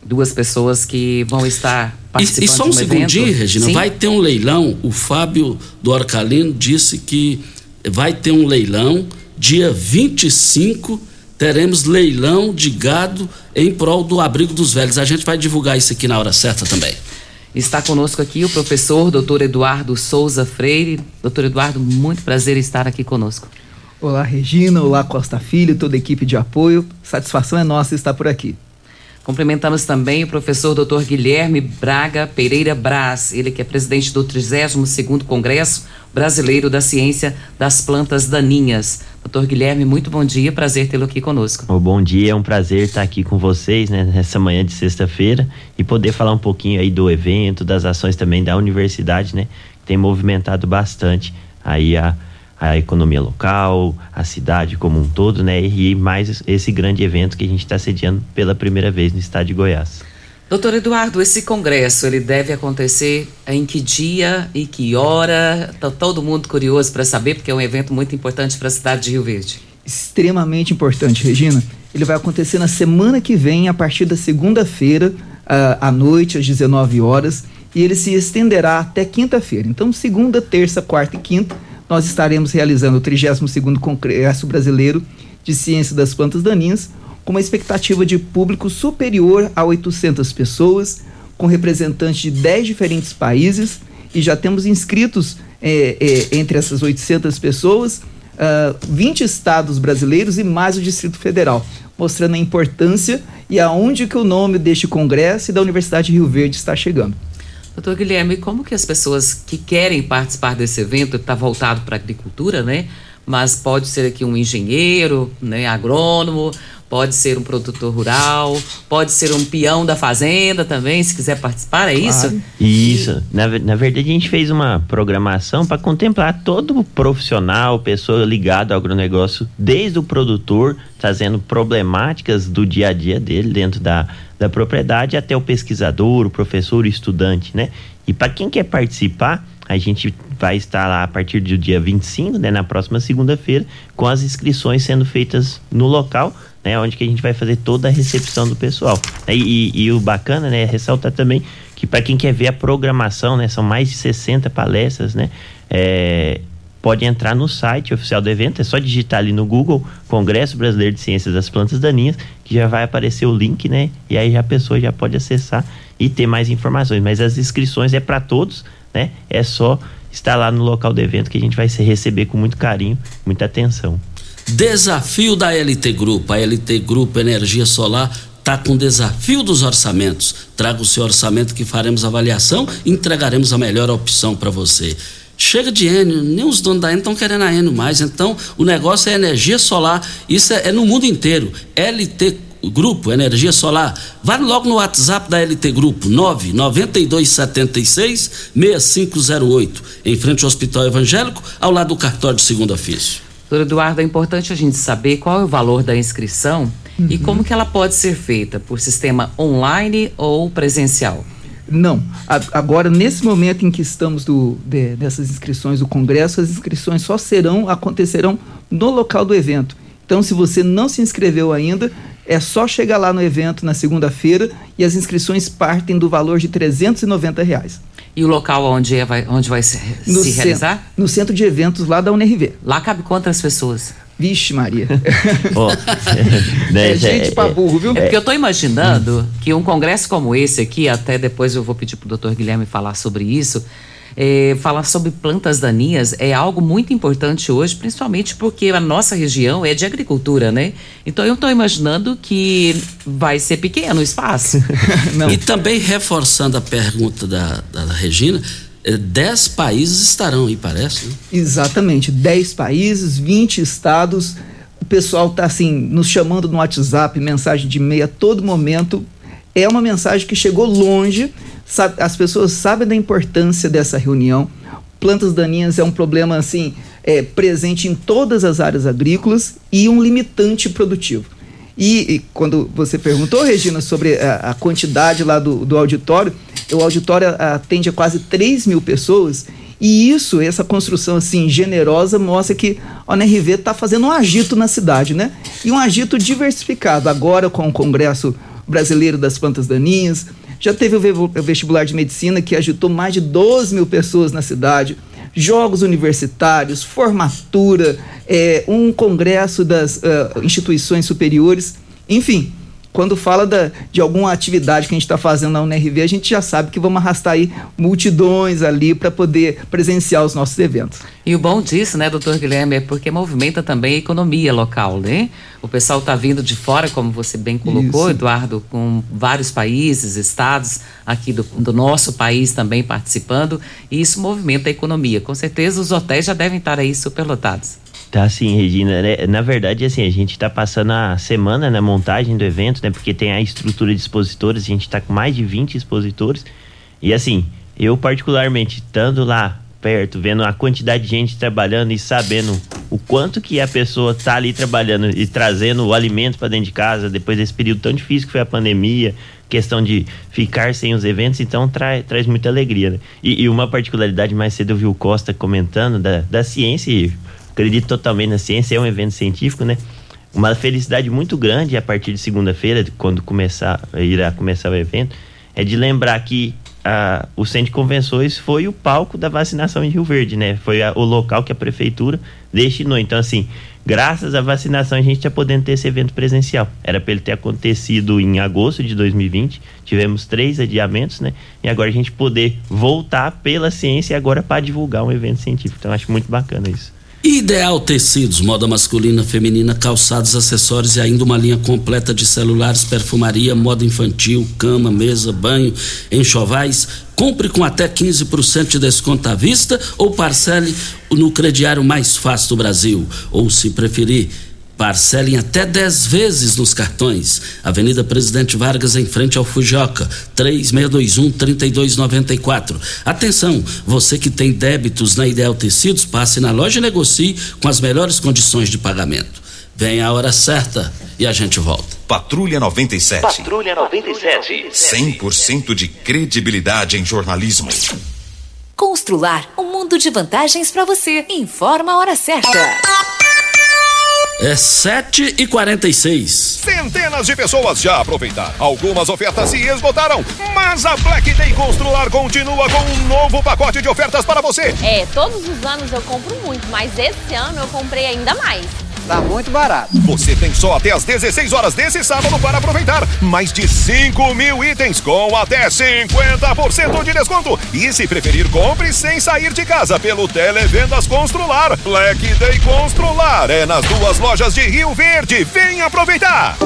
Duas pessoas que vão estar participando. E, e só um, um segundinho, evento. Regina, Sim? vai ter um leilão. O Fábio do Orcalino disse que vai ter um leilão dia 25 teremos leilão de gado em prol do abrigo dos velhos. A gente vai divulgar isso aqui na hora certa também. Está conosco aqui o professor doutor Eduardo Souza Freire. Doutor Eduardo, muito prazer estar aqui conosco. Olá, Regina. Olá, Costa Filho, toda a equipe de apoio. Satisfação é nossa estar por aqui. Cumprimentamos também o professor Dr. Guilherme Braga Pereira Braz, ele que é presidente do 32º Congresso Brasileiro da Ciência das Plantas Daninhas. Dr. Guilherme, muito bom dia, prazer tê-lo aqui conosco. Oh, bom dia, é um prazer estar aqui com vocês né, nessa manhã de sexta-feira e poder falar um pouquinho aí do evento, das ações também da universidade, né, que tem movimentado bastante aí a a economia local, a cidade como um todo, né? E mais esse grande evento que a gente está sediando pela primeira vez no estado de Goiás. Doutor Eduardo, esse congresso ele deve acontecer em que dia e que hora? Está todo mundo curioso para saber, porque é um evento muito importante para a cidade de Rio Verde. Extremamente importante, Regina. Ele vai acontecer na semana que vem, a partir da segunda-feira, uh, à noite, às 19 horas, e ele se estenderá até quinta-feira. Então, segunda, terça, quarta e quinta nós estaremos realizando o 32º Congresso Brasileiro de Ciência das Plantas Daninhas, com uma expectativa de público superior a 800 pessoas, com representantes de 10 diferentes países e já temos inscritos é, é, entre essas 800 pessoas uh, 20 estados brasileiros e mais o Distrito Federal, mostrando a importância e aonde que o nome deste congresso e da Universidade de Rio Verde está chegando. Doutor Guilherme, como que as pessoas que querem participar desse evento, está voltado para a agricultura, né? Mas pode ser aqui um engenheiro, né, agrônomo, pode ser um produtor rural, pode ser um peão da fazenda também, se quiser participar, é isso? Isso. Na, na verdade, a gente fez uma programação para contemplar todo profissional, pessoa ligada ao agronegócio, desde o produtor, trazendo problemáticas do dia a dia dele dentro da, da propriedade, até o pesquisador, o professor, o estudante, né? E para quem quer participar, a gente vai estar lá a partir do dia 25, né, na próxima segunda-feira, com as inscrições sendo feitas no local né, onde que a gente vai fazer toda a recepção do pessoal. E, e, e o bacana, né, é ressaltar também que para quem quer ver a programação, né, são mais de 60 palestras, né, é, pode entrar no site oficial do evento, é só digitar ali no Google Congresso Brasileiro de Ciências das Plantas Daninhas, que já vai aparecer o link, né, e aí a pessoa já pode acessar e ter mais informações. Mas as inscrições é para todos, né, é só estar lá no local do evento que a gente vai se receber com muito carinho, muita atenção. Desafio da LT Grupo. A LT Grupo Energia Solar está com desafio dos orçamentos. Traga o seu orçamento que faremos avaliação e entregaremos a melhor opção para você. Chega de Enio, nem os donos da Enio estão querendo a Enio mais. Então, o negócio é energia solar. Isso é, é no mundo inteiro. LT Grupo Energia Solar. Vai logo no WhatsApp da LT Grupo, 99276 6508. Em frente ao Hospital Evangélico, ao lado do cartório de segundo ofício. Doutor Eduardo, é importante a gente saber qual é o valor da inscrição uhum. e como que ela pode ser feita, por sistema online ou presencial? Não. Agora, nesse momento em que estamos do, de, dessas inscrições do Congresso, as inscrições só serão, acontecerão no local do evento. Então, se você não se inscreveu ainda, é só chegar lá no evento na segunda-feira e as inscrições partem do valor de 390 reais. E o local onde, é, vai, onde vai se, se realizar? No centro de eventos lá da UNRV. Lá cabe quantas pessoas? Vixe, Maria. Oh, *laughs* né, é gente pra burro, viu? É porque eu estou imaginando que um congresso como esse aqui, até depois eu vou pedir para o doutor Guilherme falar sobre isso, é, falar sobre plantas daninhas é algo muito importante hoje, principalmente porque a nossa região é de agricultura, né? Então eu estou imaginando que vai ser pequeno o espaço. *laughs* e também reforçando a pergunta da, da Regina, é, dez países estarão aí, parece. Né? Exatamente, dez países, 20 estados. O pessoal está assim, nos chamando no WhatsApp, mensagem de e-mail a todo momento. É uma mensagem que chegou longe as pessoas sabem da importância dessa reunião. Plantas daninhas é um problema assim é, presente em todas as áreas agrícolas e um limitante produtivo. E, e quando você perguntou, Regina, sobre a, a quantidade lá do, do auditório, o auditório atende a quase 3 mil pessoas e isso, essa construção assim generosa, mostra que a NRV está fazendo um agito na cidade, né? E um agito diversificado. Agora com o Congresso Brasileiro das Plantas Daninhas, já teve o vestibular de medicina que agitou mais de 12 mil pessoas na cidade, jogos universitários, formatura, é, um congresso das uh, instituições superiores, enfim quando fala da, de alguma atividade que a gente está fazendo na UNRV, a gente já sabe que vamos arrastar aí multidões ali para poder presenciar os nossos eventos. E o bom disso, né, doutor Guilherme, é porque movimenta também a economia local, né? O pessoal está vindo de fora, como você bem colocou, Isso. Eduardo, com vários países, estados aqui do, do nosso país também participando, e isso movimenta a economia. Com certeza os hotéis já devem estar aí superlotados. Tá sim, Regina. Né? Na verdade, assim, a gente está passando a semana na montagem do evento, né? Porque tem a estrutura de expositores, a gente está com mais de 20 expositores. E assim, eu particularmente, estando lá perto, vendo a quantidade de gente trabalhando e sabendo o quanto que a pessoa tá ali trabalhando e trazendo o alimento para dentro de casa depois desse período tão difícil que foi a pandemia, questão de ficar sem os eventos, então trai, traz muita alegria. Né? E, e, uma particularidade mais cedo eu vi o Costa comentando da, da ciência e acredito totalmente na ciência, é um evento científico, né? Uma felicidade muito grande a partir de segunda-feira, quando começar, irá começar o evento, é de lembrar que a, o Centro de Convenções foi o palco da vacinação em Rio Verde, né? Foi a, o local que a prefeitura destinou. Então, assim, graças à vacinação a gente está podendo ter esse evento presencial. Era para ele ter acontecido em agosto de 2020, tivemos três adiamentos, né? E agora a gente poder voltar pela ciência e agora para divulgar um evento científico. Então acho muito bacana isso. Ideal Tecidos, moda masculina, feminina, calçados, acessórios e ainda uma linha completa de celulares, perfumaria, moda infantil, cama, mesa, banho, enxovais. Compre com até 15% de desconto à vista ou parcele no crediário mais fácil do Brasil. Ou, se preferir, Parcelem até 10 vezes nos cartões. Avenida Presidente Vargas, em frente ao Fujoca, 3621-3294. Atenção, você que tem débitos na Ideal Tecidos, passe na loja e negocie com as melhores condições de pagamento. Vem a hora certa e a gente volta. Patrulha 97. Patrulha 97. 100% de credibilidade em jornalismo. Constrular um mundo de vantagens para você. Informa a hora certa. É 7 e 46 Centenas de pessoas já aproveitaram. Algumas ofertas se esgotaram, mas a Black Day Constrular continua com um novo pacote de ofertas para você. É, todos os anos eu compro muito, mas esse ano eu comprei ainda mais. Tá muito barato. Você tem só até as 16 horas desse sábado para aproveitar. Mais de 5 mil itens com até 50% de desconto. E se preferir, compre sem sair de casa pelo Televendas Constrular. Black Day Constrular é nas duas lojas de Rio Verde. Vem aproveitar!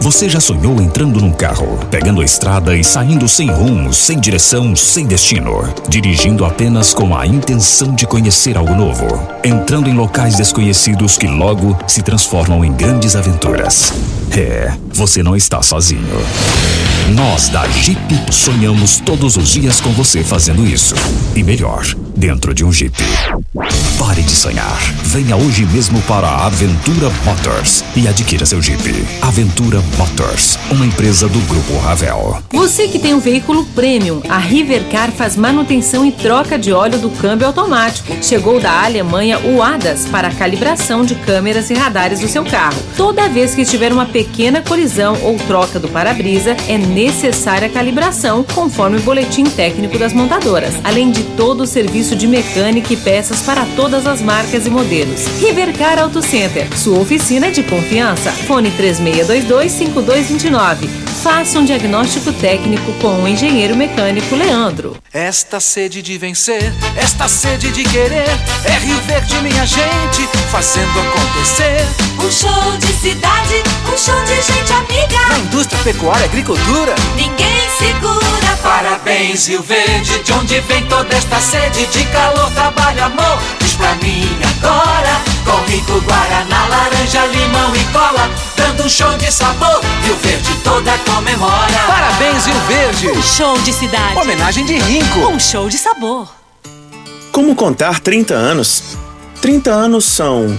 Você já sonhou entrando num carro, pegando a estrada e saindo sem rumo, sem direção, sem destino, dirigindo apenas com a intenção de conhecer algo novo, entrando em locais desconhecidos que logo se transformam em grandes aventuras. É, você não está sozinho. Nós da Jeep sonhamos todos os dias com você fazendo isso. E melhor, dentro de um Jeep. Pare de sonhar. Venha hoje mesmo para a Aventura Motors e adquira seu Jeep. Aventura Motors, uma empresa do Grupo Ravel. Você que tem um veículo premium, a Rivercar faz manutenção e troca de óleo do câmbio automático. Chegou da Alemanha o ADAS para a calibração de câmeras e radares do seu carro. Toda vez que tiver uma pequena colisão ou troca do para-brisa, é necessária a calibração, conforme o boletim técnico das montadoras, além de todo o serviço de mecânica e peças para todas as marcas e modelos. Rivercar Auto Center, sua oficina de confiança. Fone 36225229. Faça um diagnóstico técnico com o engenheiro mecânico Leandro. Esta sede de vencer, esta sede de querer, é Rio Verde, minha gente, fazendo acontecer. Um show de cidade, um show de gente amiga. Na indústria, pecuária, agricultura, Ninguém segura. Parabéns, Rio Verde, de onde vem toda esta sede de calor, trabalho, amor. Diz pra mim agora, com rico Guaraná, laranja, limão e cola, dando um show de sabor. Rio Verde toda comemora. Parabéns, Rio Verde. Um show de cidade. Homenagem de Rinco. Um show de sabor. Como contar 30 anos? 30 anos são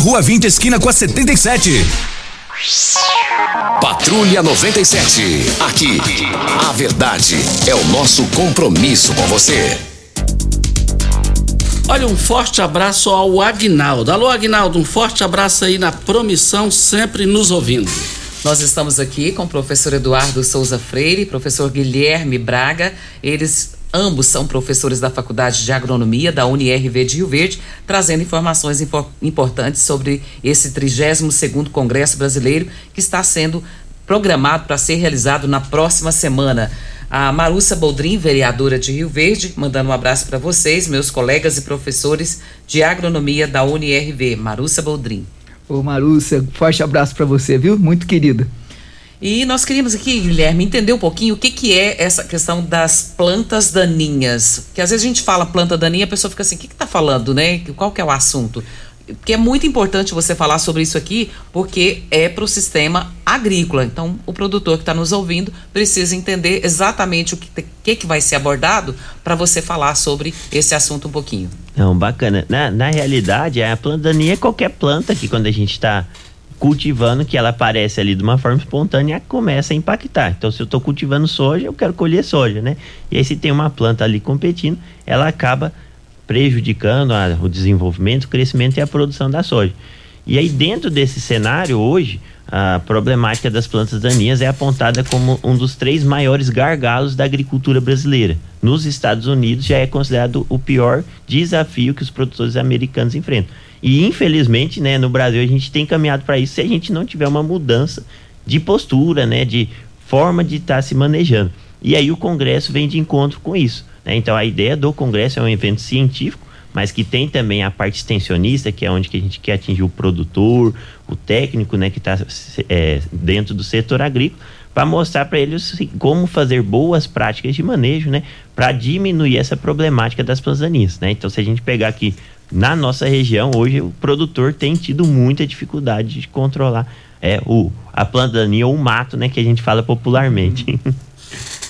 Rua 20, esquina com a 77. Patrulha 97. Aqui, a verdade é o nosso compromisso com você. Olha, um forte abraço ao Agnaldo. Alô, Agnaldo, um forte abraço aí na promissão, sempre nos ouvindo. Nós estamos aqui com o professor Eduardo Souza Freire, professor Guilherme Braga. Eles ambos são professores da Faculdade de Agronomia da UniRV de Rio Verde, trazendo informações impo- importantes sobre esse 32º Congresso Brasileiro que está sendo programado para ser realizado na próxima semana. A Marussa Boldrin, vereadora de Rio Verde, mandando um abraço para vocês, meus colegas e professores de agronomia da UniRV. Marussa Boldrin. Ô Marúcia, forte abraço pra você, viu? Muito querida. E nós queríamos aqui, Guilherme, entender um pouquinho o que, que é essa questão das plantas daninhas. Que às vezes a gente fala planta daninha, a pessoa fica assim, o que está falando, né? Qual que é o assunto? Porque é muito importante você falar sobre isso aqui, porque é para o sistema agrícola. Então, o produtor que está nos ouvindo precisa entender exatamente o que, que, que vai ser abordado para você falar sobre esse assunto um pouquinho. Não, bacana. Na, na realidade, a planta daninha é qualquer planta que quando a gente está cultivando, que ela aparece ali de uma forma espontânea, começa a impactar. Então, se eu estou cultivando soja, eu quero colher soja, né? E aí, se tem uma planta ali competindo, ela acaba prejudicando a, o desenvolvimento, o crescimento e a produção da soja. E aí, dentro desse cenário, hoje, a problemática das plantas daninhas é apontada como um dos três maiores gargalos da agricultura brasileira. Nos Estados Unidos, já é considerado o pior desafio que os produtores americanos enfrentam. E infelizmente, né, no Brasil a gente tem caminhado para isso se a gente não tiver uma mudança de postura, né, de forma de estar tá se manejando. E aí o Congresso vem de encontro com isso. Né? Então a ideia do Congresso é um evento científico, mas que tem também a parte extensionista, que é onde que a gente quer atingir o produtor, o técnico, né, que está é, dentro do setor agrícola, para mostrar para eles como fazer boas práticas de manejo, né, para diminuir essa problemática das plantaninhas, né? Então, se a gente pegar aqui na nossa região, hoje o produtor tem tido muita dificuldade de controlar é, o, a planta daninha ou o mato, né, que a gente fala popularmente. *laughs*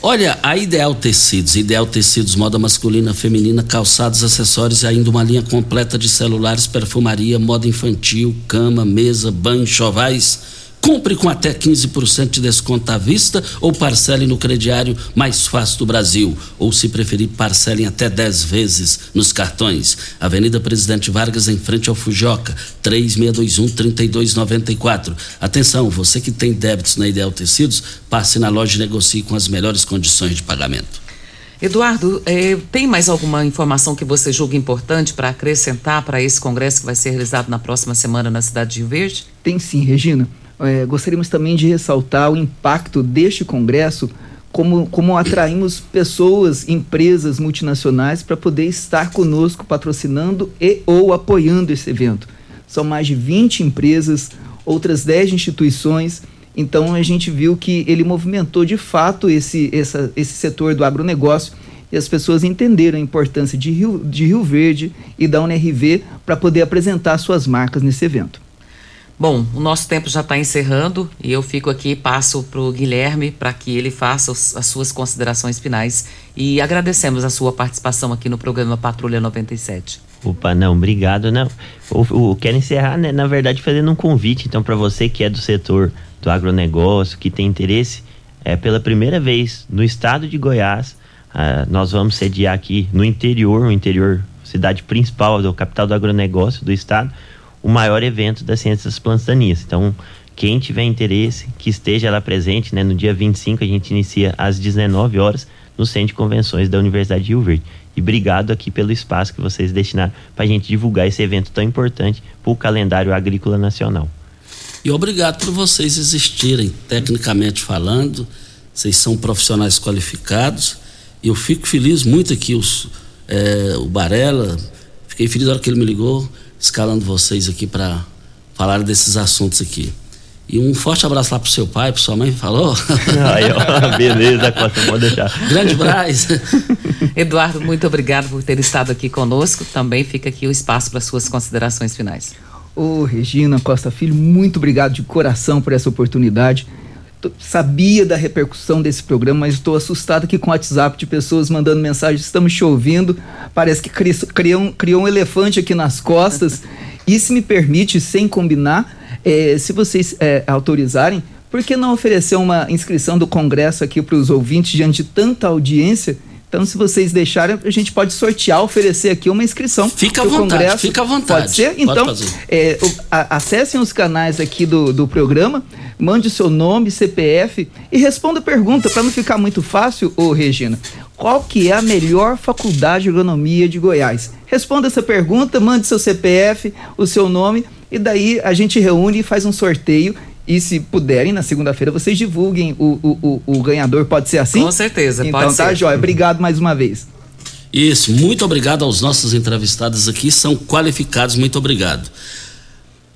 Olha, a Ideal Tecidos, Ideal Tecidos, moda masculina, feminina, calçados, acessórios e ainda uma linha completa de celulares, perfumaria, moda infantil, cama, mesa, banho, chovais Compre com até 15% de desconto à vista ou parcele no crediário mais fácil do Brasil. Ou, se preferir, parcelem até 10 vezes nos cartões. Avenida Presidente Vargas, em frente ao Fujoca, 3621-3294. Atenção, você que tem débitos na Ideal Tecidos, passe na loja e negocie com as melhores condições de pagamento. Eduardo, eh, tem mais alguma informação que você julga importante para acrescentar para esse congresso que vai ser realizado na próxima semana na cidade de Rio Verde? Tem sim, Regina é, gostaríamos também de ressaltar o impacto deste congresso, como, como atraímos pessoas, empresas multinacionais para poder estar conosco patrocinando e ou apoiando esse evento. São mais de 20 empresas, outras 10 instituições. Então a gente viu que ele movimentou de fato esse, essa, esse setor do agronegócio e as pessoas entenderam a importância de Rio, de Rio Verde e da UNRV para poder apresentar suas marcas nesse evento. Bom, o nosso tempo já está encerrando e eu fico aqui passo para o Guilherme para que ele faça os, as suas considerações finais e agradecemos a sua participação aqui no programa Patrulha 97. Opa, não, obrigado. Não, o, quero encerrar, né, na verdade, fazendo um convite, então, para você que é do setor do agronegócio, que tem interesse, é pela primeira vez no estado de Goiás, uh, nós vamos sediar aqui no interior, o interior, cidade principal, do capital do agronegócio do estado, o maior evento das ciências daninhas. Então, quem tiver interesse, que esteja lá presente, né, no dia 25 a gente inicia às 19 horas no Centro de Convenções da Universidade de Rio Verde. E obrigado aqui pelo espaço que vocês destinaram para a gente divulgar esse evento tão importante para o calendário agrícola nacional. E obrigado por vocês existirem, tecnicamente falando, vocês são profissionais qualificados. E eu fico feliz muito aqui, os, é, o Barela, fiquei feliz na hora que ele me ligou escalando vocês aqui para falar desses assuntos aqui. E um forte abraço lá pro seu pai, pro sua mãe, falou? *laughs* Aí, ó, beleza, Costa, pode deixar. Grande Braz. *laughs* Eduardo, muito obrigado por ter estado aqui conosco. Também fica aqui o espaço para suas considerações finais. Ô, Regina Costa Filho, muito obrigado de coração por essa oportunidade sabia da repercussão desse programa, mas estou assustado aqui com o WhatsApp de pessoas mandando mensagem, estamos te ouvindo, parece que criou, criou um elefante aqui nas costas. e se me permite, sem combinar, é, se vocês é, autorizarem, por que não oferecer uma inscrição do Congresso aqui para os ouvintes diante de tanta audiência? Então, se vocês deixarem, a gente pode sortear, oferecer aqui uma inscrição. Fica à vontade, Congresso. fica à vontade. Pode ser? Então, pode é, acessem os canais aqui do, do programa, mande o seu nome, CPF e responda a pergunta, para não ficar muito fácil, ô Regina. Qual que é a melhor faculdade de agronomia de Goiás? Responda essa pergunta, mande seu CPF, o seu nome, e daí a gente reúne e faz um sorteio e se puderem, na segunda-feira, vocês divulguem o, o, o, o, ganhador. Pode ser assim? Com certeza, então, pode tá, ser. Jóia. Obrigado mais uma vez. Isso, muito obrigado aos nossos entrevistados aqui, são qualificados, muito obrigado.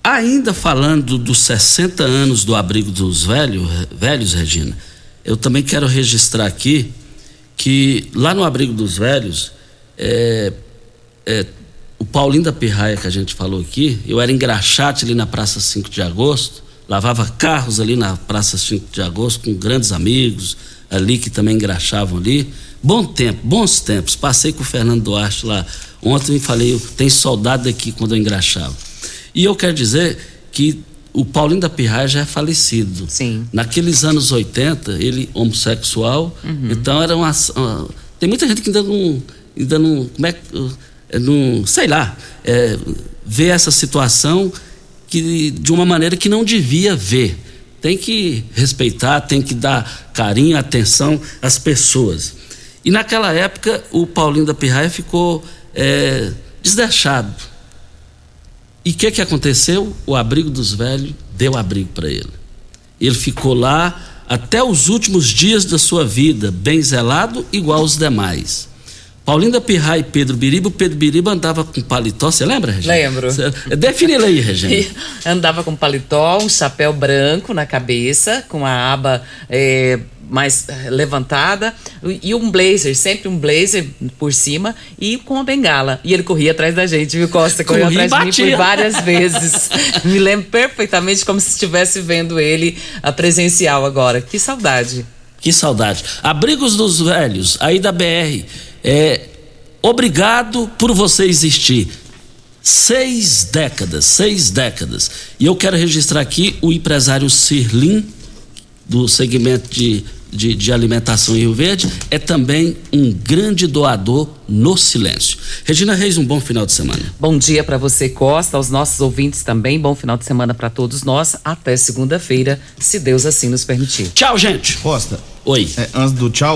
Ainda falando dos 60 anos do abrigo dos velhos, velhos, Regina, eu também quero registrar aqui que lá no abrigo dos velhos, é, é, o Paulinho da Pirraia que a gente falou aqui, eu era engraxate ali na Praça 5 de Agosto, lavava carros ali na Praça 5 de Agosto com grandes amigos ali que também engraxavam ali. Bom tempo, bons tempos. Passei com o Fernando Duarte lá ontem e falei, eu tenho saudade daqui quando eu engraxava. E eu quero dizer que o Paulinho da Pirraia já é falecido. Sim. Naqueles anos 80, ele homossexual, Uhum. então era uma, uma- Tem muita gente que ainda não. Ainda não como é é, não, sei lá. É, vê essa situação que, de uma maneira que não devia ver. Tem que respeitar, tem que dar carinho, atenção às pessoas. E naquela época, o Paulinho da Pirraia ficou é, desdeixado. E o que, que aconteceu? O abrigo dos velhos deu abrigo para ele. Ele ficou lá até os últimos dias da sua vida, bem zelado, igual os demais. Paulinho da Pirraia e Pedro Biriba, o Pedro Biriba andava com paletó, você lembra, Regina? Lembro. Cê- Define ele aí, Regina. *laughs* Andava com paletó, um chapéu branco na cabeça, com a aba é, mais eh, levantada e um blazer, sempre um blazer por cima e com uma bengala. E ele corria atrás da gente, viu, Costa? Correu Corria e atrás de mim por várias vezes. *laughs* Me lembro perfeitamente como se estivesse vendo ele a presencial agora. Que saudade. Que saudade. Abrigos dos Velhos, aí da BR. É, obrigado por você existir. Seis décadas, seis décadas. E eu quero registrar aqui o empresário Sirlin, do segmento de, de, de alimentação em Rio Verde, é também um grande doador no silêncio. Regina Reis, um bom final de semana. Bom dia para você, Costa, aos nossos ouvintes também. Bom final de semana para todos nós. Até segunda-feira, se Deus assim nos permitir. Tchau, gente. Costa. Oi. antes do tchau,